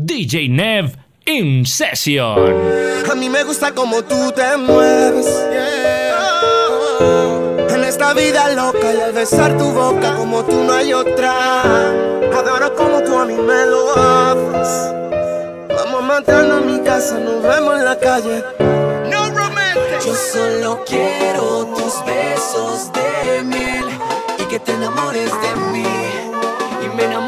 DJ Nev in session. A mí me gusta como tú te mueves. En esta vida loca y al besar tu boca como tú no hay otra. Adoro como tú a mí me lo haces. Vamos a matarnos en mi casa, nos vemos en la calle. No romantic. Yo solo quiero tus besos de miel y que te enamores de mí y me enamore de ti. Yo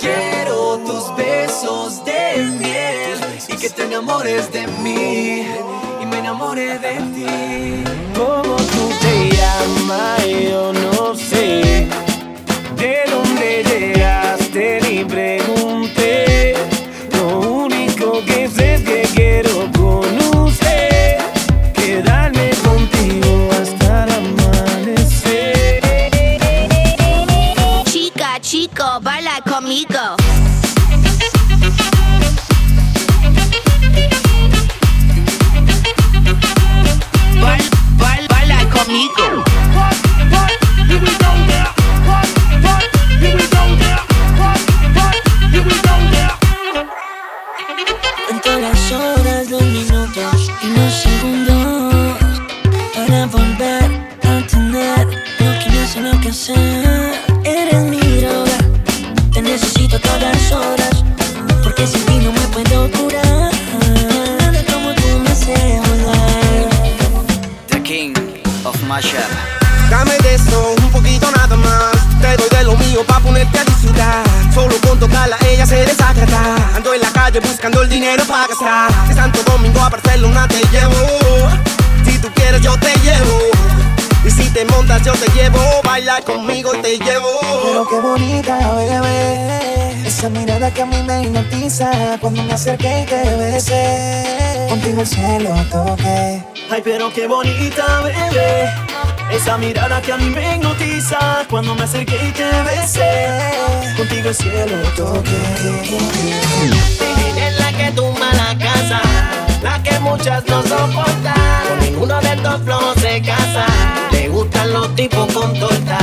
quiero tus besos de miel y que te enamores de mí y me enamore de ti. ¿Cómo tú te llamas? Yo no sé. ¿De dónde llegaste? Ni pregunté. Eres mi droga, te necesito a todas horas porque sin ti no me puedo curar. Nada como tú me haces volar. The king of mashup. Dame de eso, un poquito nada más. Te doy de lo mío pa' ponerte a disfrutar. Solo con tocarla ella se desagrada. Ando en la calle buscando el dinero para gastar. De Santo Domingo a Barcelona te llevo. Si tú quieres yo te llevo. Te montas yo te llevo. Baila conmigo y te llevo. Pero qué bonita, bebé. Esa mirada que a mí me hipnotiza cuando me acerqué y te besé. Contigo el cielo toqué. Ay, pero qué bonita, bebé. Esa mirada que a mí me hipnotiza cuando me acerqué y te besé. Contigo el cielo toqué. Es la que tumba la casa, la que muchas no soportan. Con ninguno de estos flojos se casa. Le gustan los tipos con torta.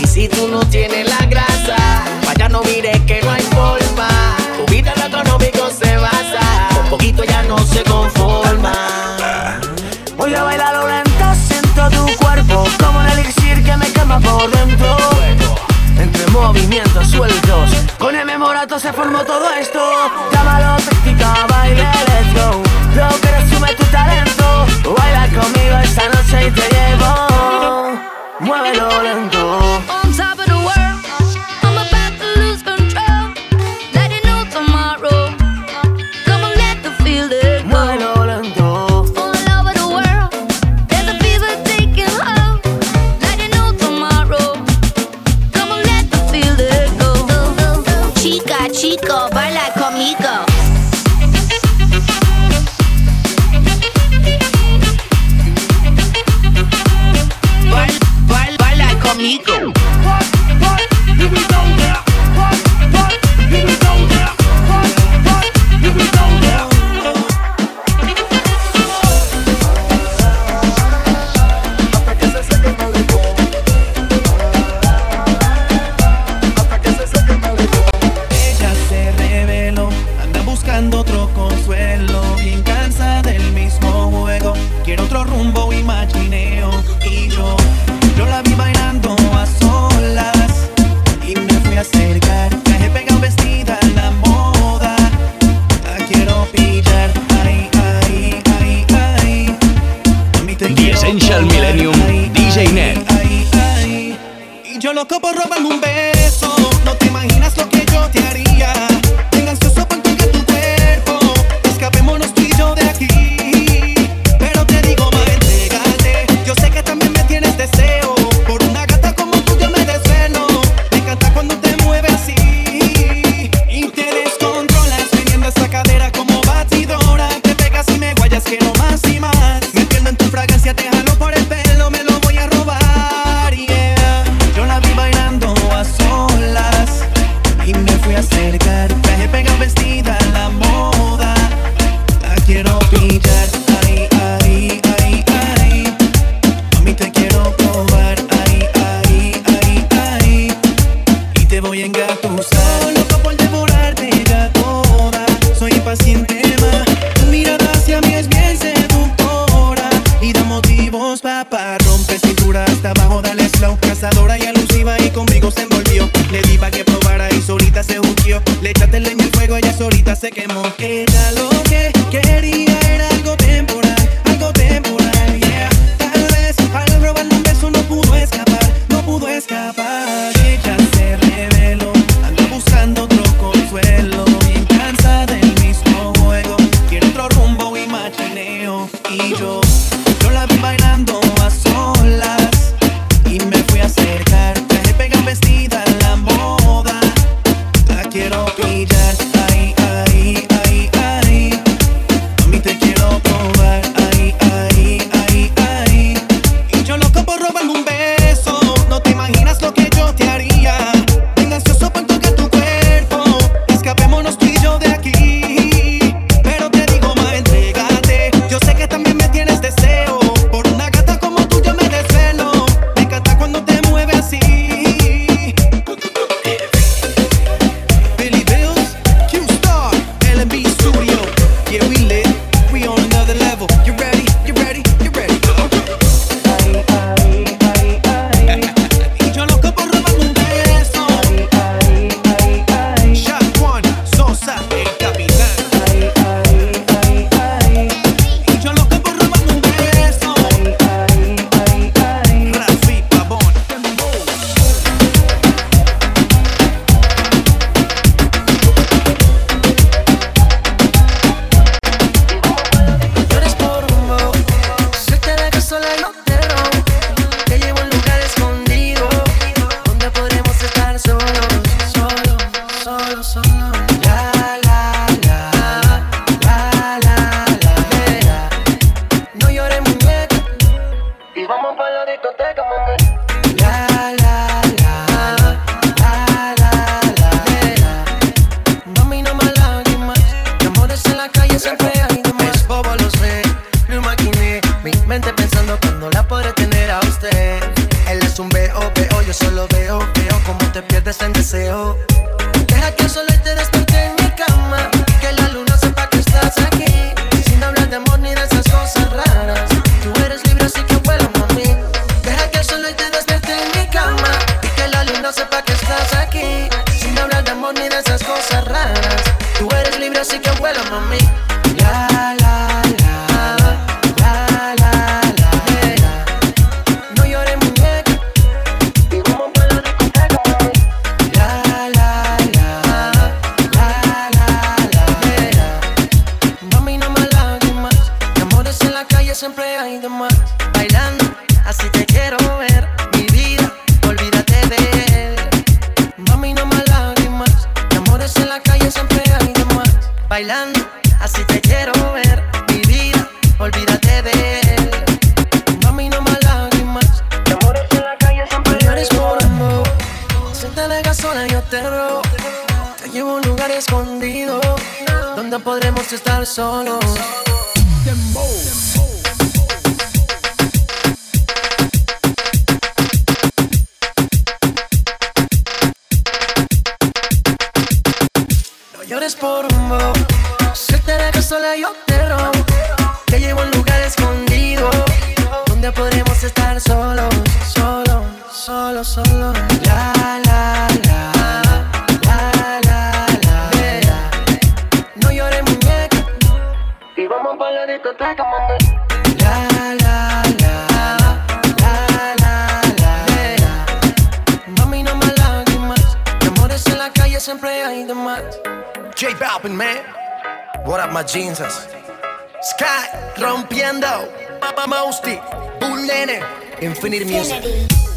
Y si tú no tienes la grasa, vaya no mires que no hay forma. Tu vida en lo se basa. Con poquito ya no se conforma. Voy a bailar lento, siento tu cuerpo como un elixir que me quema por dentro. Entre movimientos sueltos, con el memorato se formó todo esto. Llámalo práctica, baile, let's go. Lo que resume tu talento. Baila conmigo esta noche y te llevo. Muévelo lento. my jeans. Sky rompiendo, Papa Mosty, Bull Nene, Infinity Music.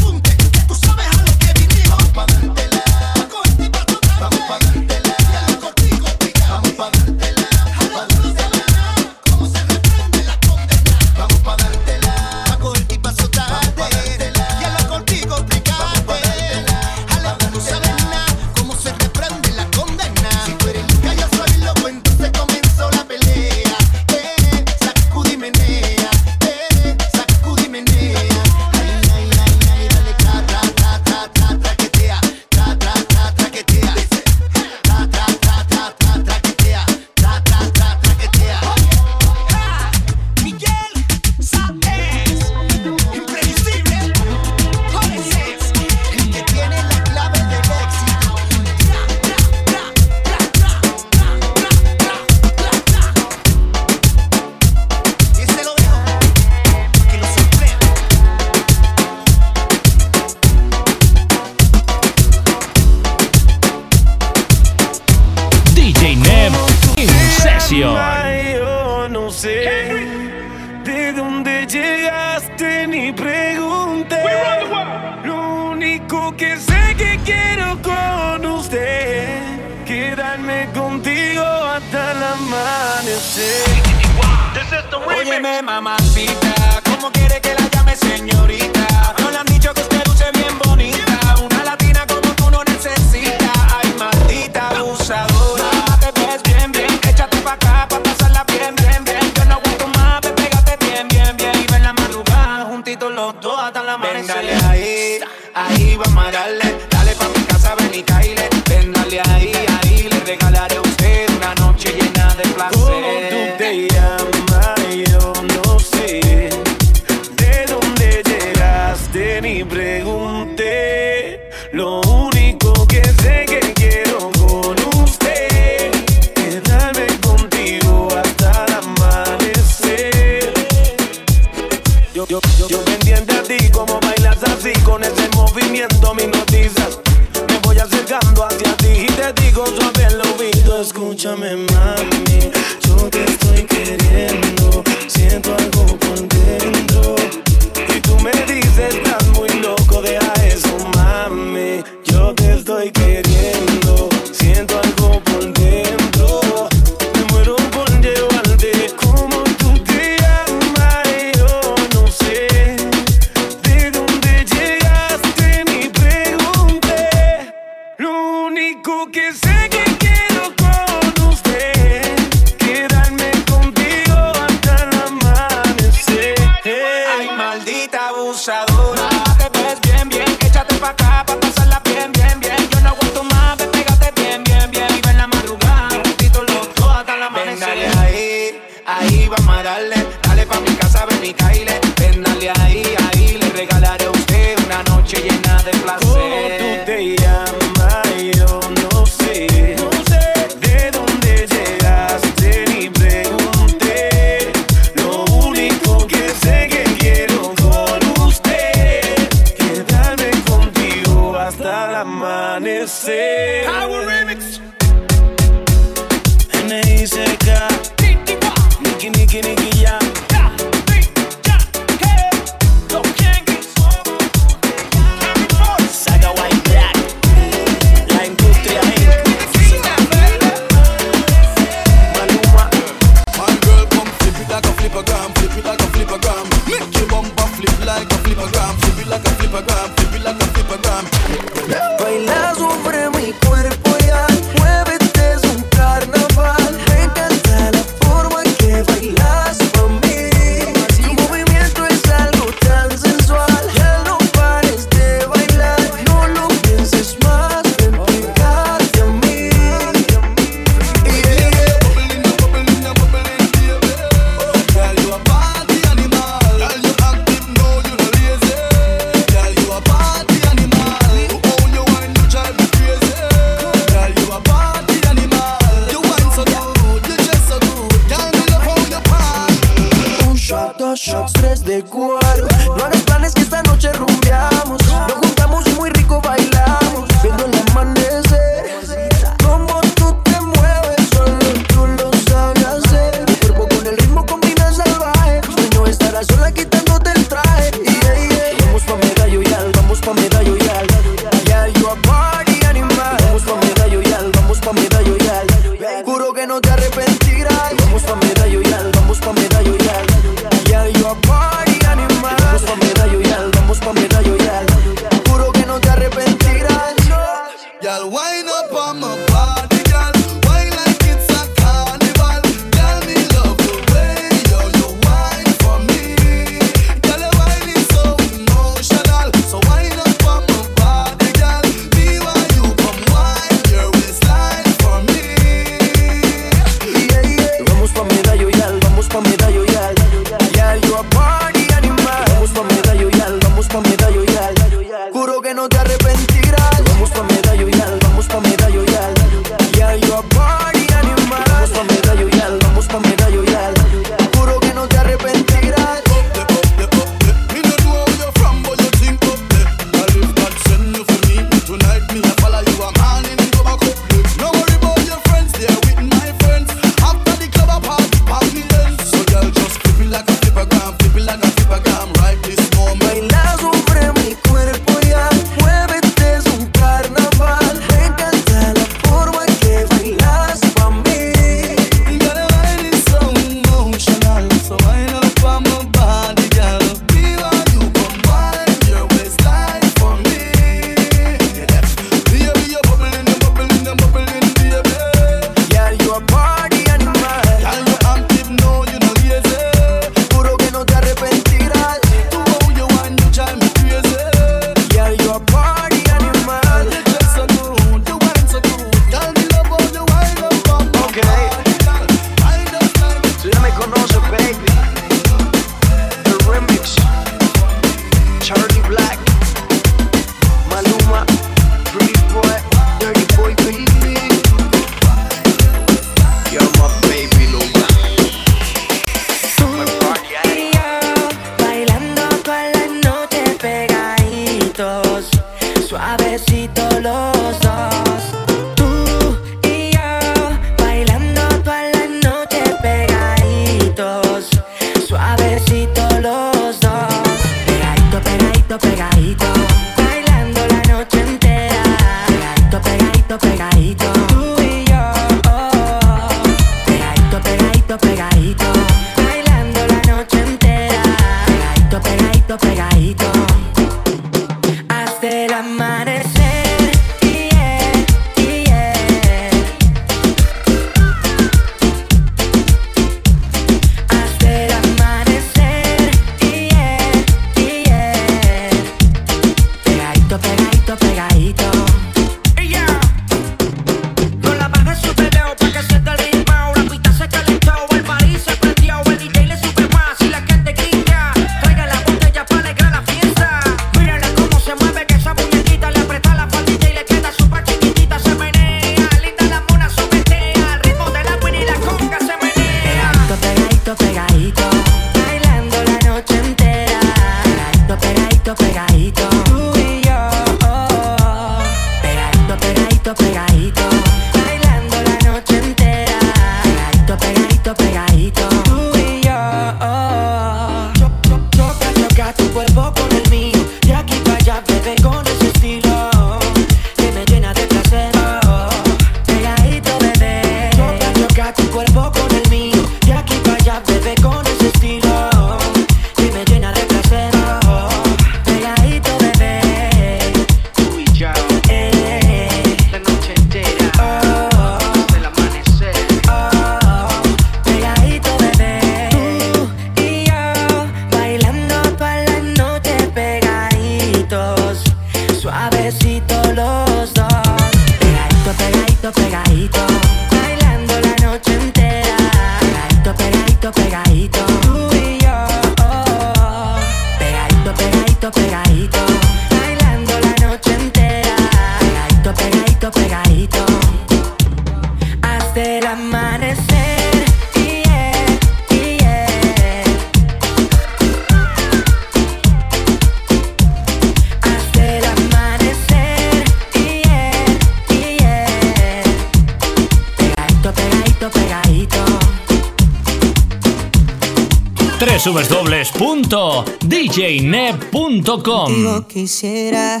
Contigo quisiera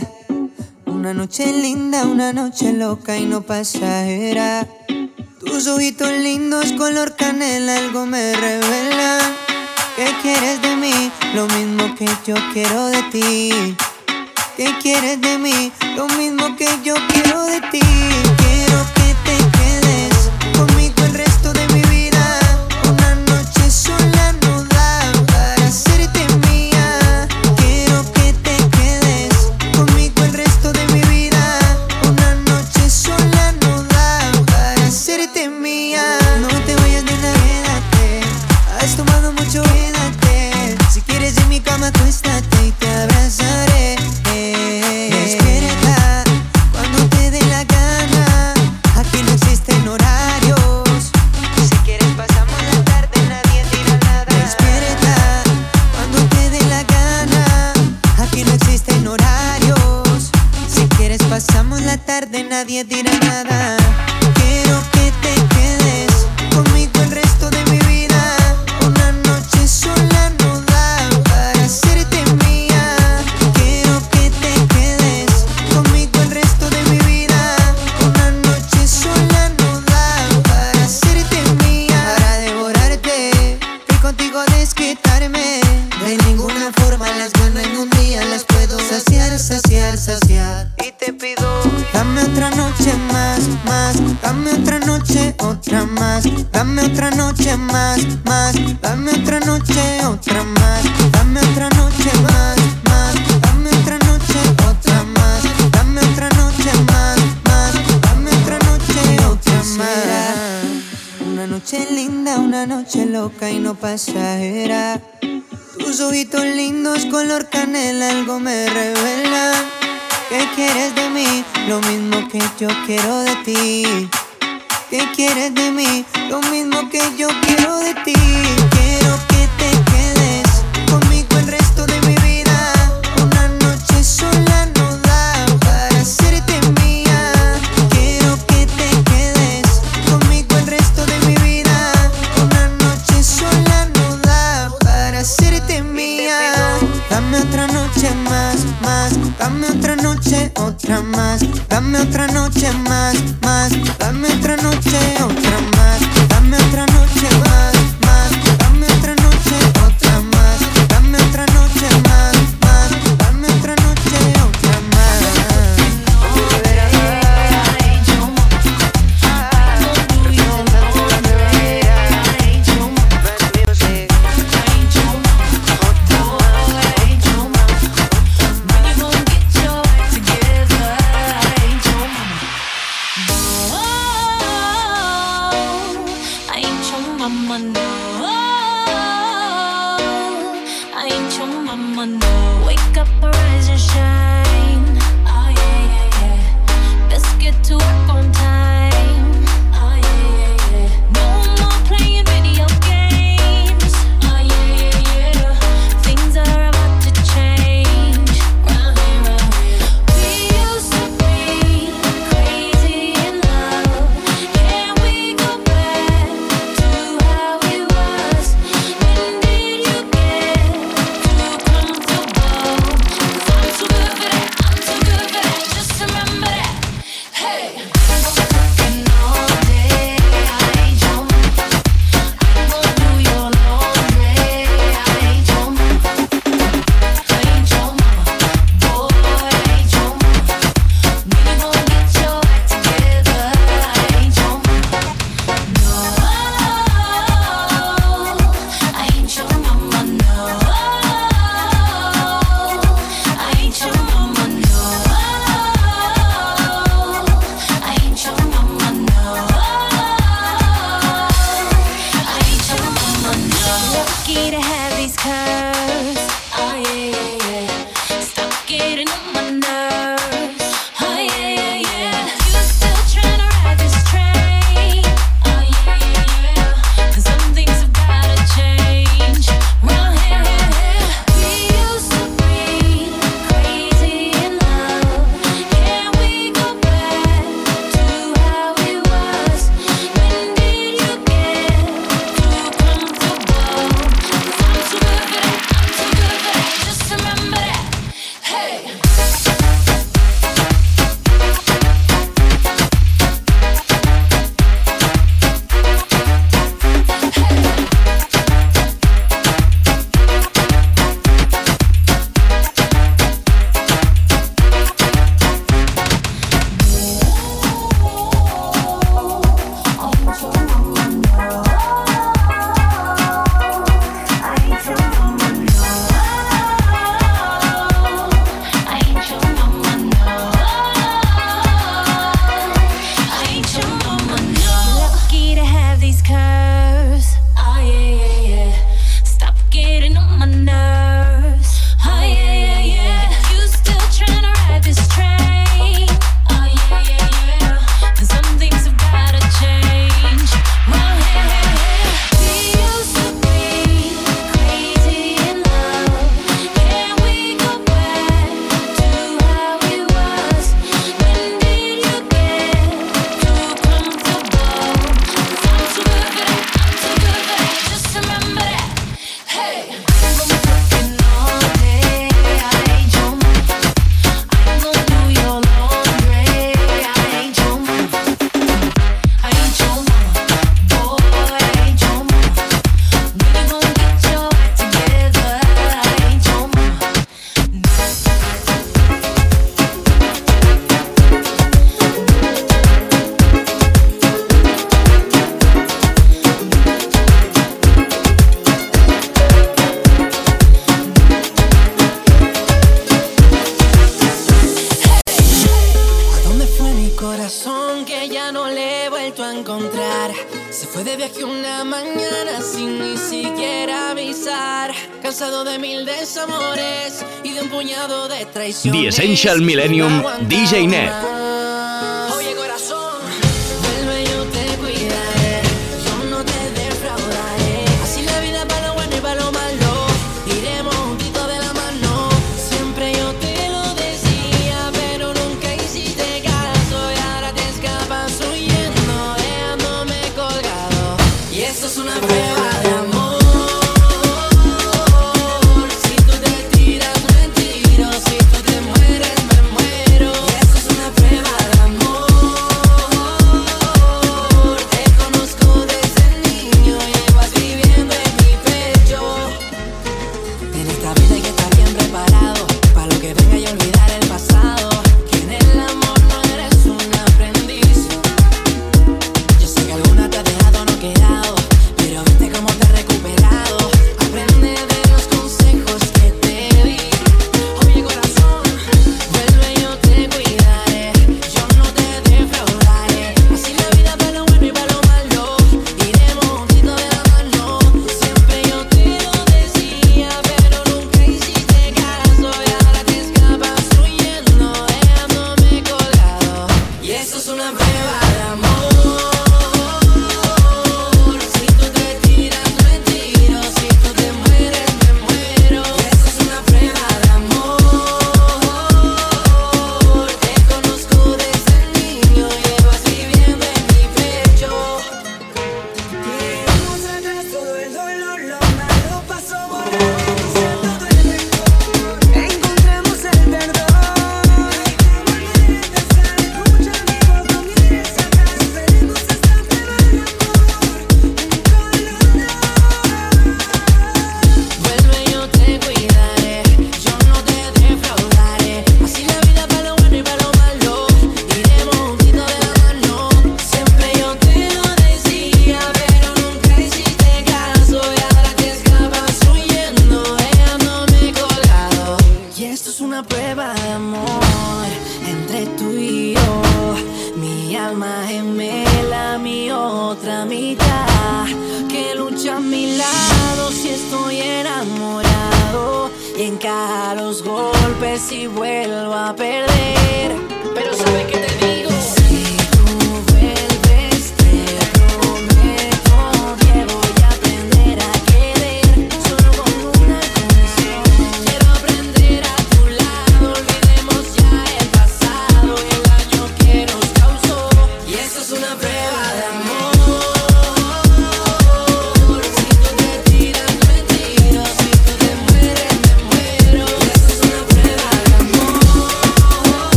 una noche linda, una noche loca y no pasajera. Tus ojitos lindos, color canela, algo me revela. ¿Qué quieres de mí? Lo mismo que yo quiero de ti. ¿Qué quieres de mí? Lo mismo que yo quiero de ti. cansado de mil desamores y de un puñado de traiciones. The Essential Millennium, DJ Net.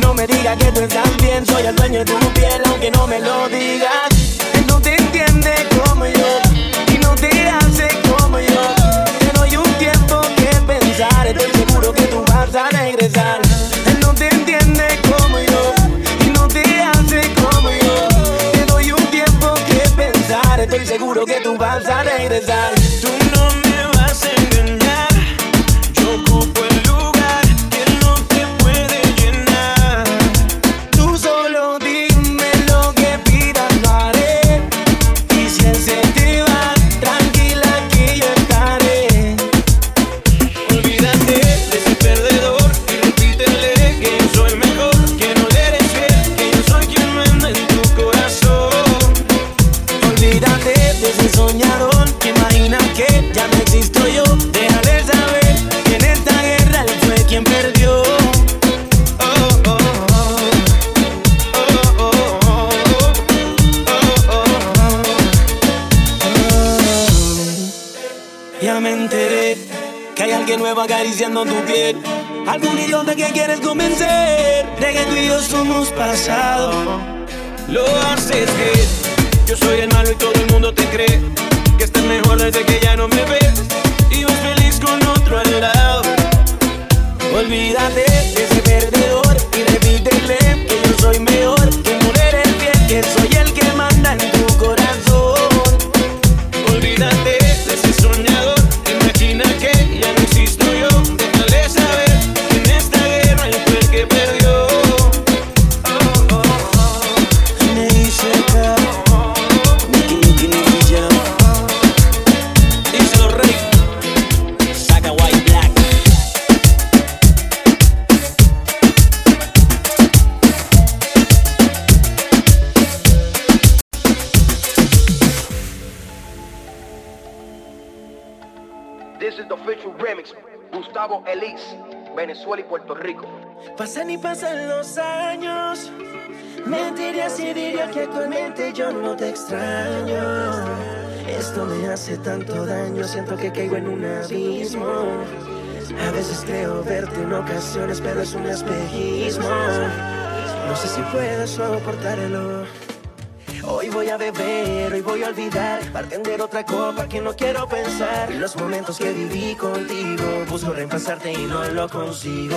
No me digas que tú estás bien, soy el dueño de tu piel, aunque no me lo digas. Él no te entiende como yo y no te hace como yo. Te doy un tiempo que pensar, estoy seguro que tú vas a regresar. Él no te entiende como yo y no te hace como yo. Te doy un tiempo que pensar, estoy seguro que tú vas a regresar. acariciando tu piel. Algún idiota que quieres convencer de que tú y yo somos pasado. Lo haces bien. Yo soy el malo y todo el mundo te cree que estás mejor desde que ya no me ves y vas feliz con otro al lado. Olvídate de ese perdedor y repítele que yo soy mejor, que mujer eres bien, que soy Gustavo Venezuela y Puerto Rico. Pasan y pasan los años, mentiría si diría que actualmente yo no te extraño. Esto me hace tanto daño, siento que caigo en un abismo. A veces creo verte en ocasiones, pero es un espejismo. No sé si puedo soportarlo. Hoy voy a beber, hoy voy a olvidar. Bartender otra copa que no quiero pensar. Los momentos que viví contigo, busco reemplazarte y no lo consigo.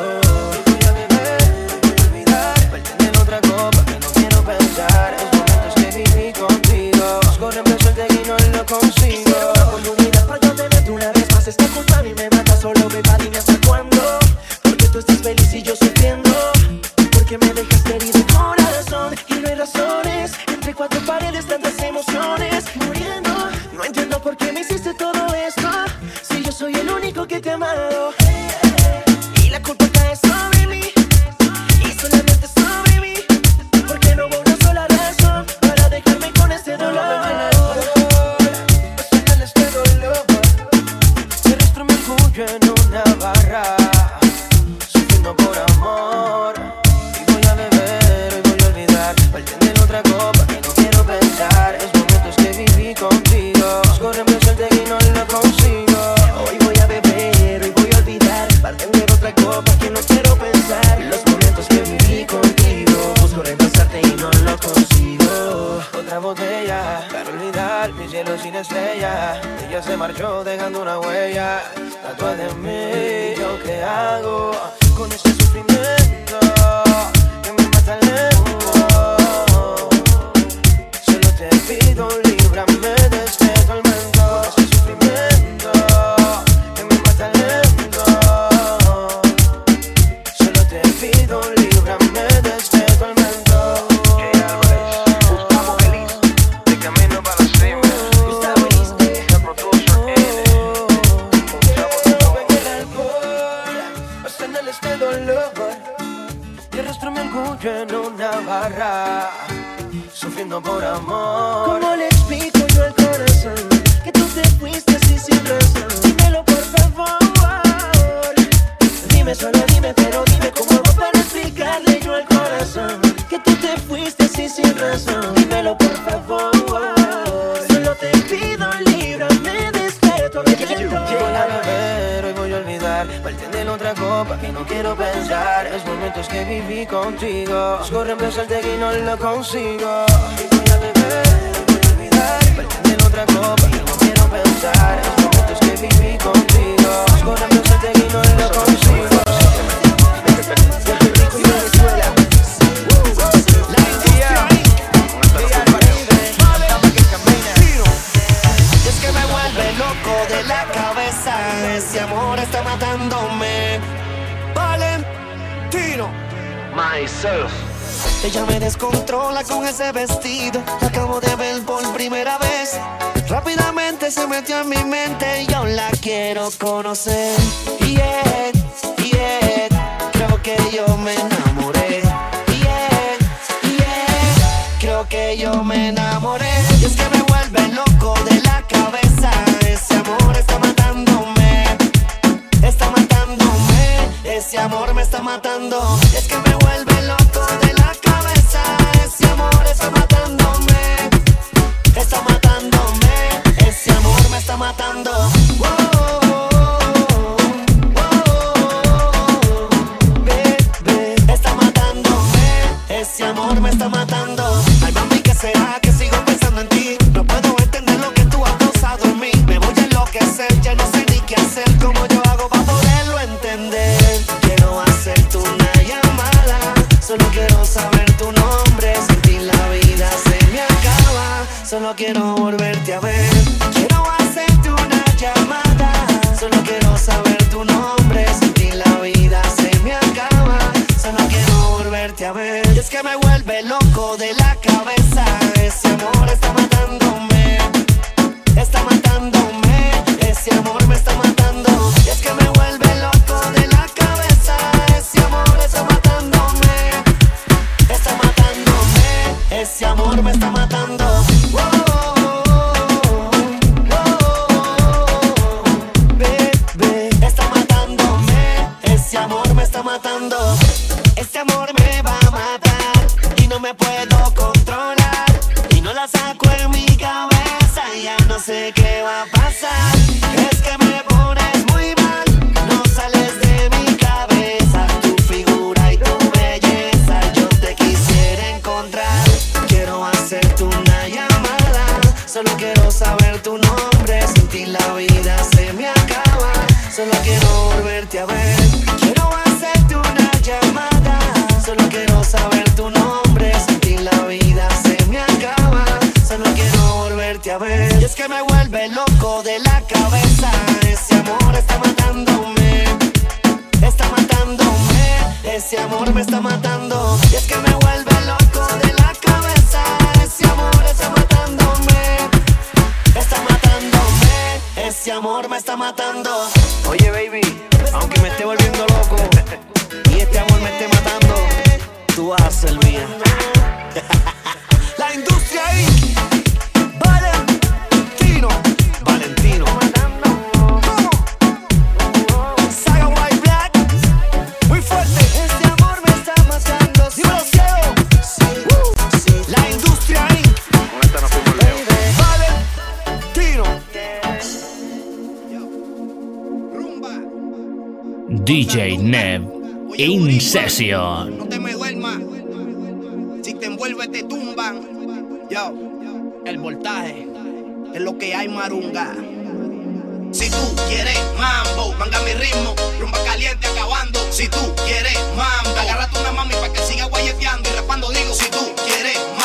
DJ Nev In Session. No te me duermas. Si te envuelves, te tumban. Yo, el voltaje es lo que hay, Marunga. Si tú quieres mambo, manga mi ritmo, rumba caliente acabando. Si tú quieres mambo, agárrate una mami para que siga guayeteando y rapando. Digo, si tú quieres mambo.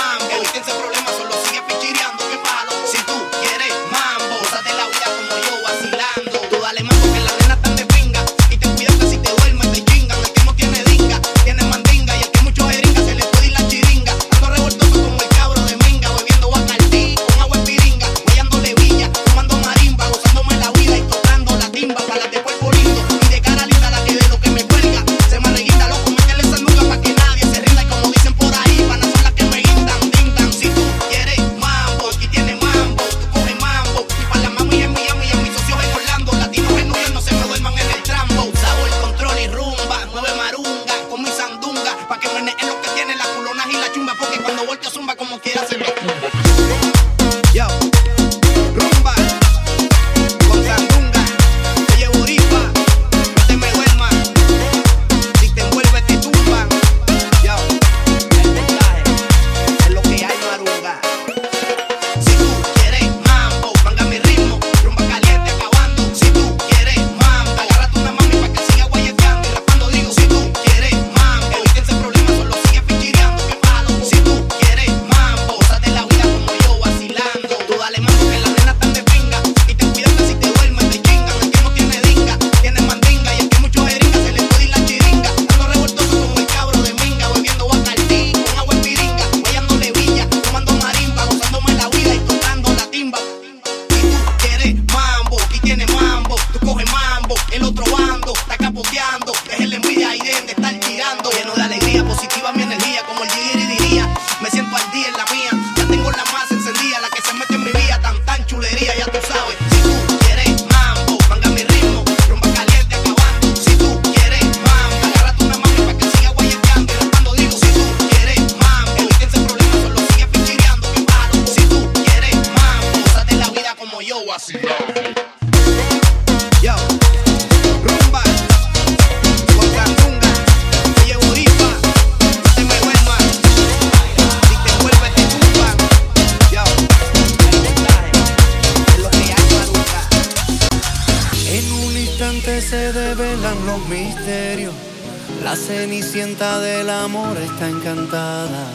santa del amor está encantada.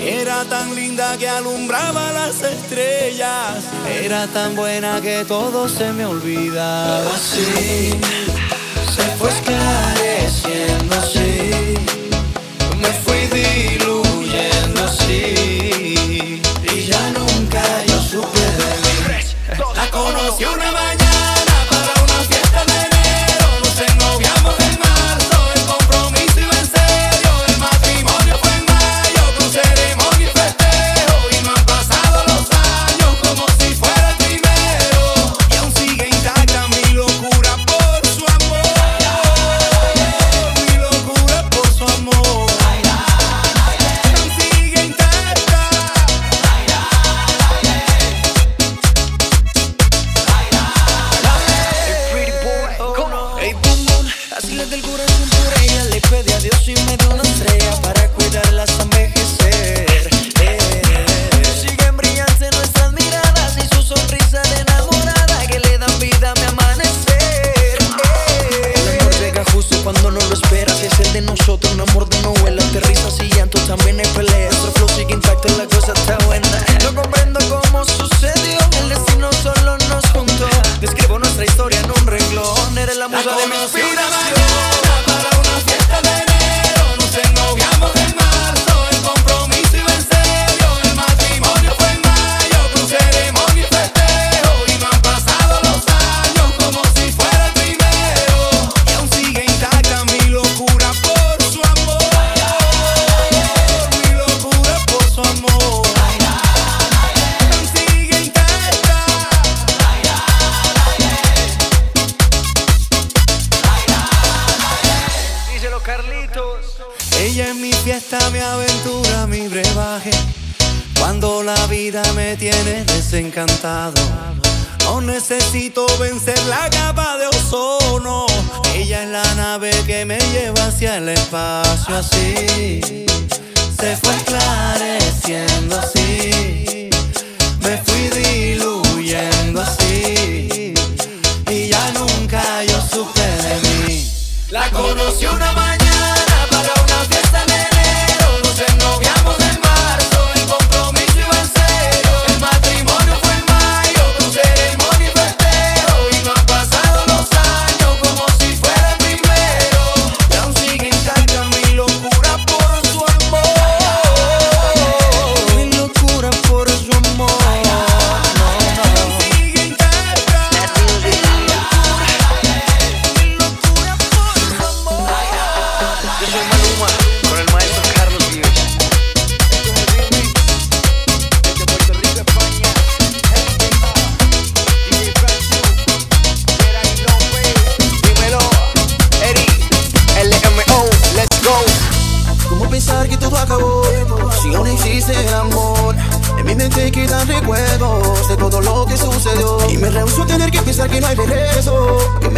Era tan linda que alumbraba las estrellas. Era tan buena que todo se me olvidaba. Así se fue esclareciendo, sí.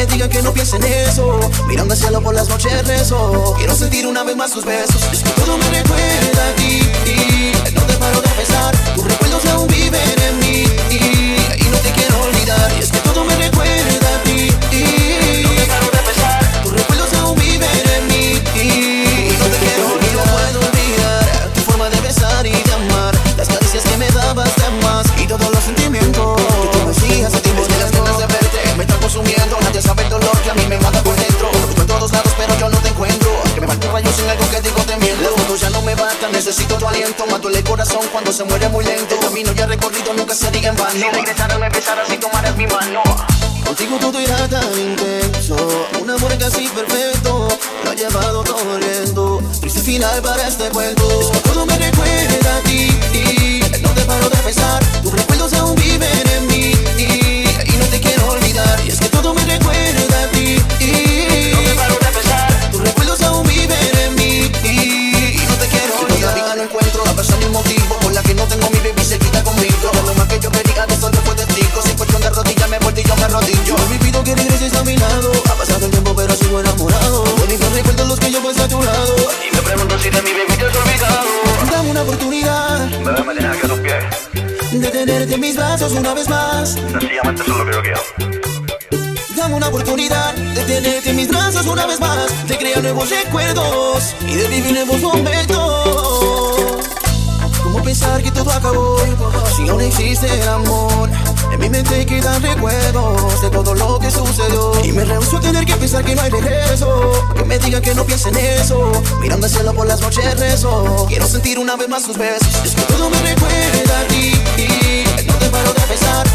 digan que no piensen eso. Mirando al cielo por las noches rezo. Quiero sentir una vez más tus besos. Es que todo me recuerda a ti. No te paro de pensar. Necesito tu aliento, mato el corazón cuando se muere muy lento. El camino ya recorrido nunca se diga en vano. Si regresaran, empezaras si tomaras mi mano. Contigo todo irá tan intenso, un amor casi perfecto, lo ha llevado todo lento. Triste final para este cuento. Es que todo me recuerda a ti, y no te paro de pensar, tus recuerdos aún viven en mí. tenerte en mis brazos una vez más. Sencillamente eso es que. Dame una oportunidad de tenerte en mis brazos una vez más, de crear nuevos recuerdos y de vivir nuevos momentos. Como pensar que todo acabó si aún existe el amor? En mi mente quedan recuerdos de todo lo que sucedió Y me rehuso a tener que pensar que no hay regreso Que me digan que no piensen eso Mirando al cielo por las noches rezo Quiero sentir una vez más sus besos Es que todo me recuerda a ti paro de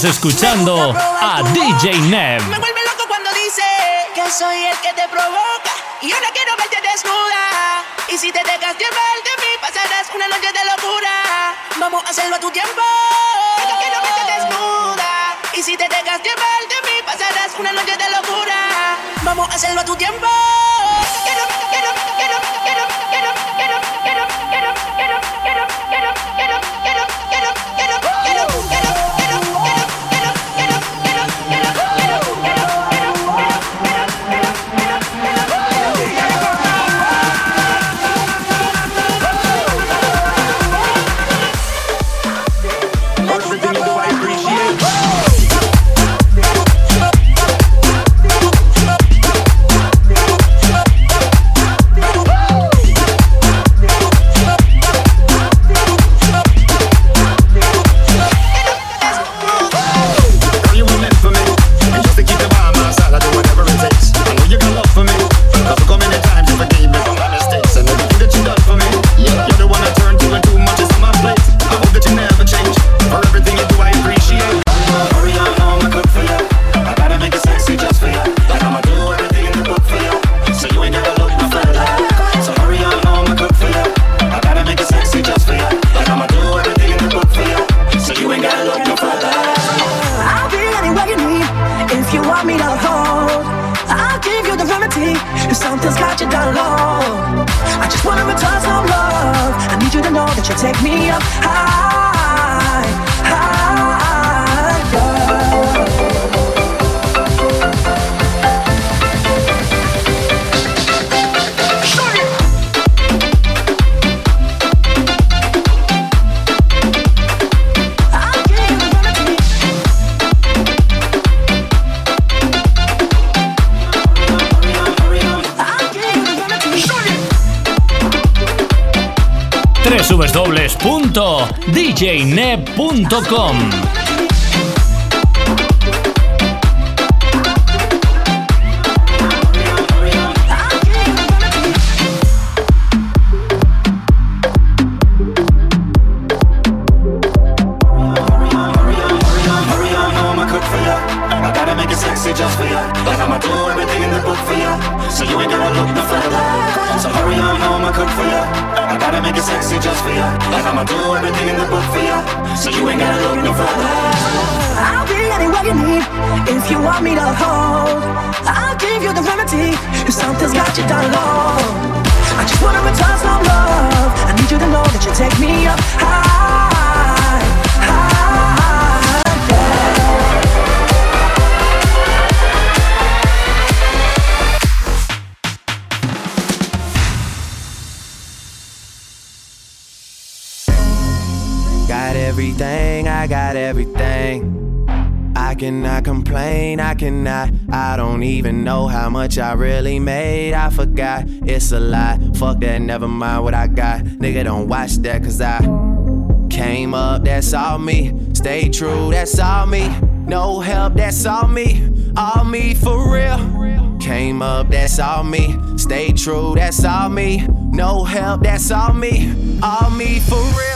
Estás escuchando a DJ Nev. Me vuelve loco cuando dice que soy el que te provoca y ahora quiero verte desnuda. Y si te dejas llevar de mí, pasarás una noche de locura. Vamos a hacerlo a tu tiempo. Yo quiero verte desnuda. Y si te dejas llevar de mí, pasarás una noche de locura. Vamos a hacerlo a tu tiempo. You take me up high, www.djneb.com I don't even know how much I really made. I forgot, it's a lie. Fuck that, never mind what I got. Nigga, don't watch that, cause I came up, that's all me. Stay true, that's all me. No help, that's all me. All me for real. Came up, that's all me. Stay true, that's all me. No help, that's all me. All me for real,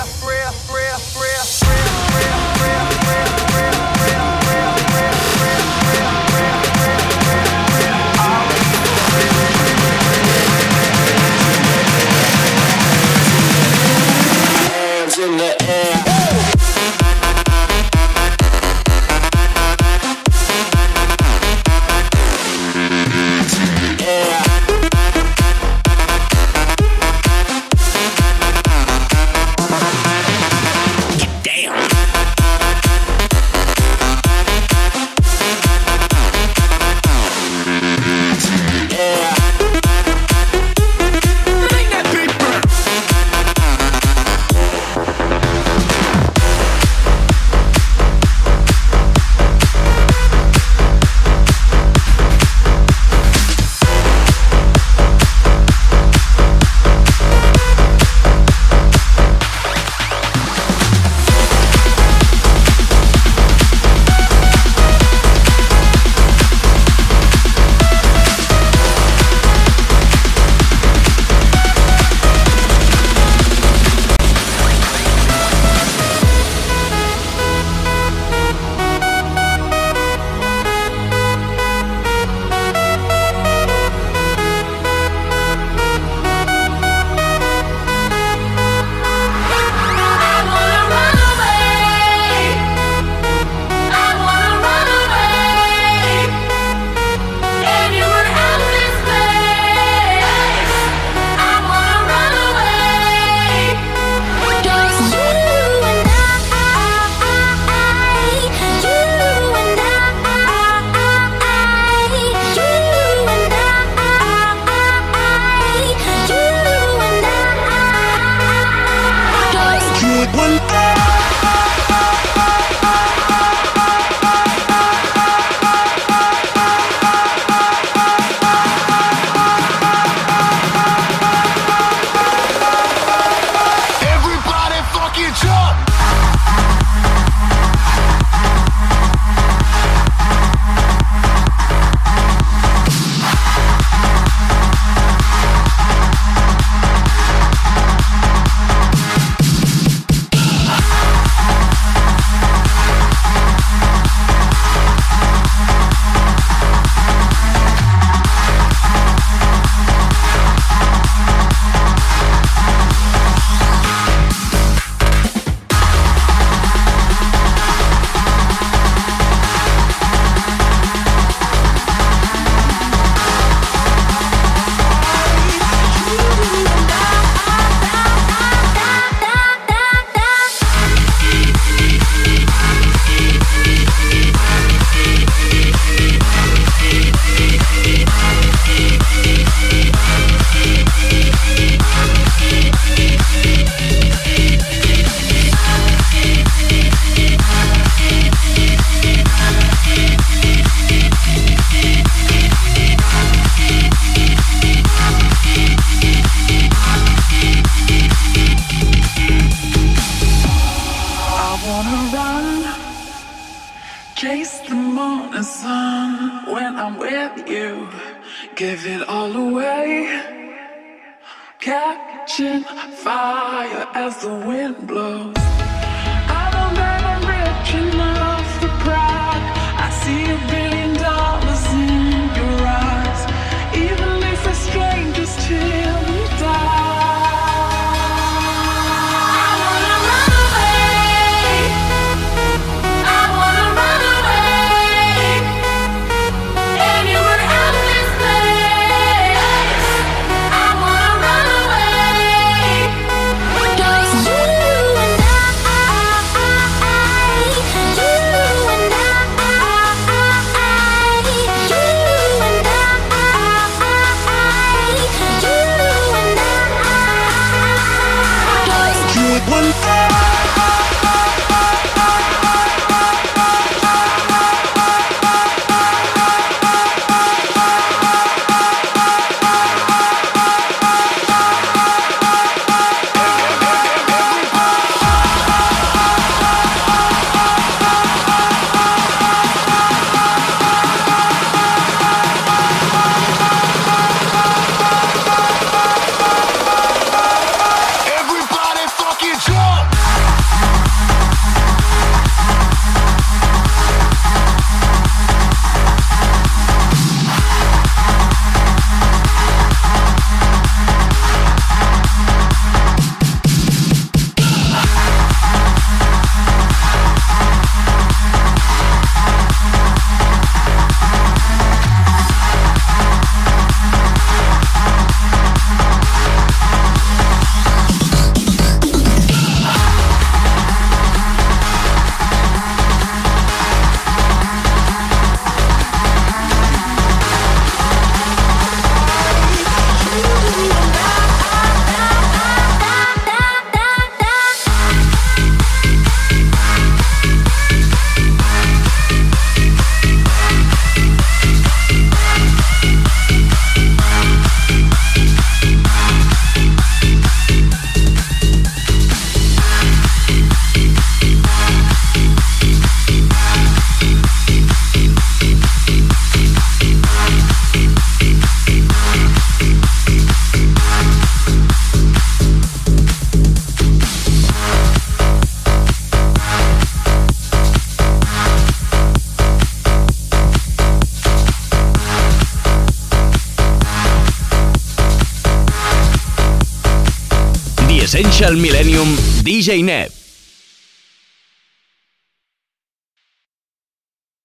Essential Millennium DJ Neb.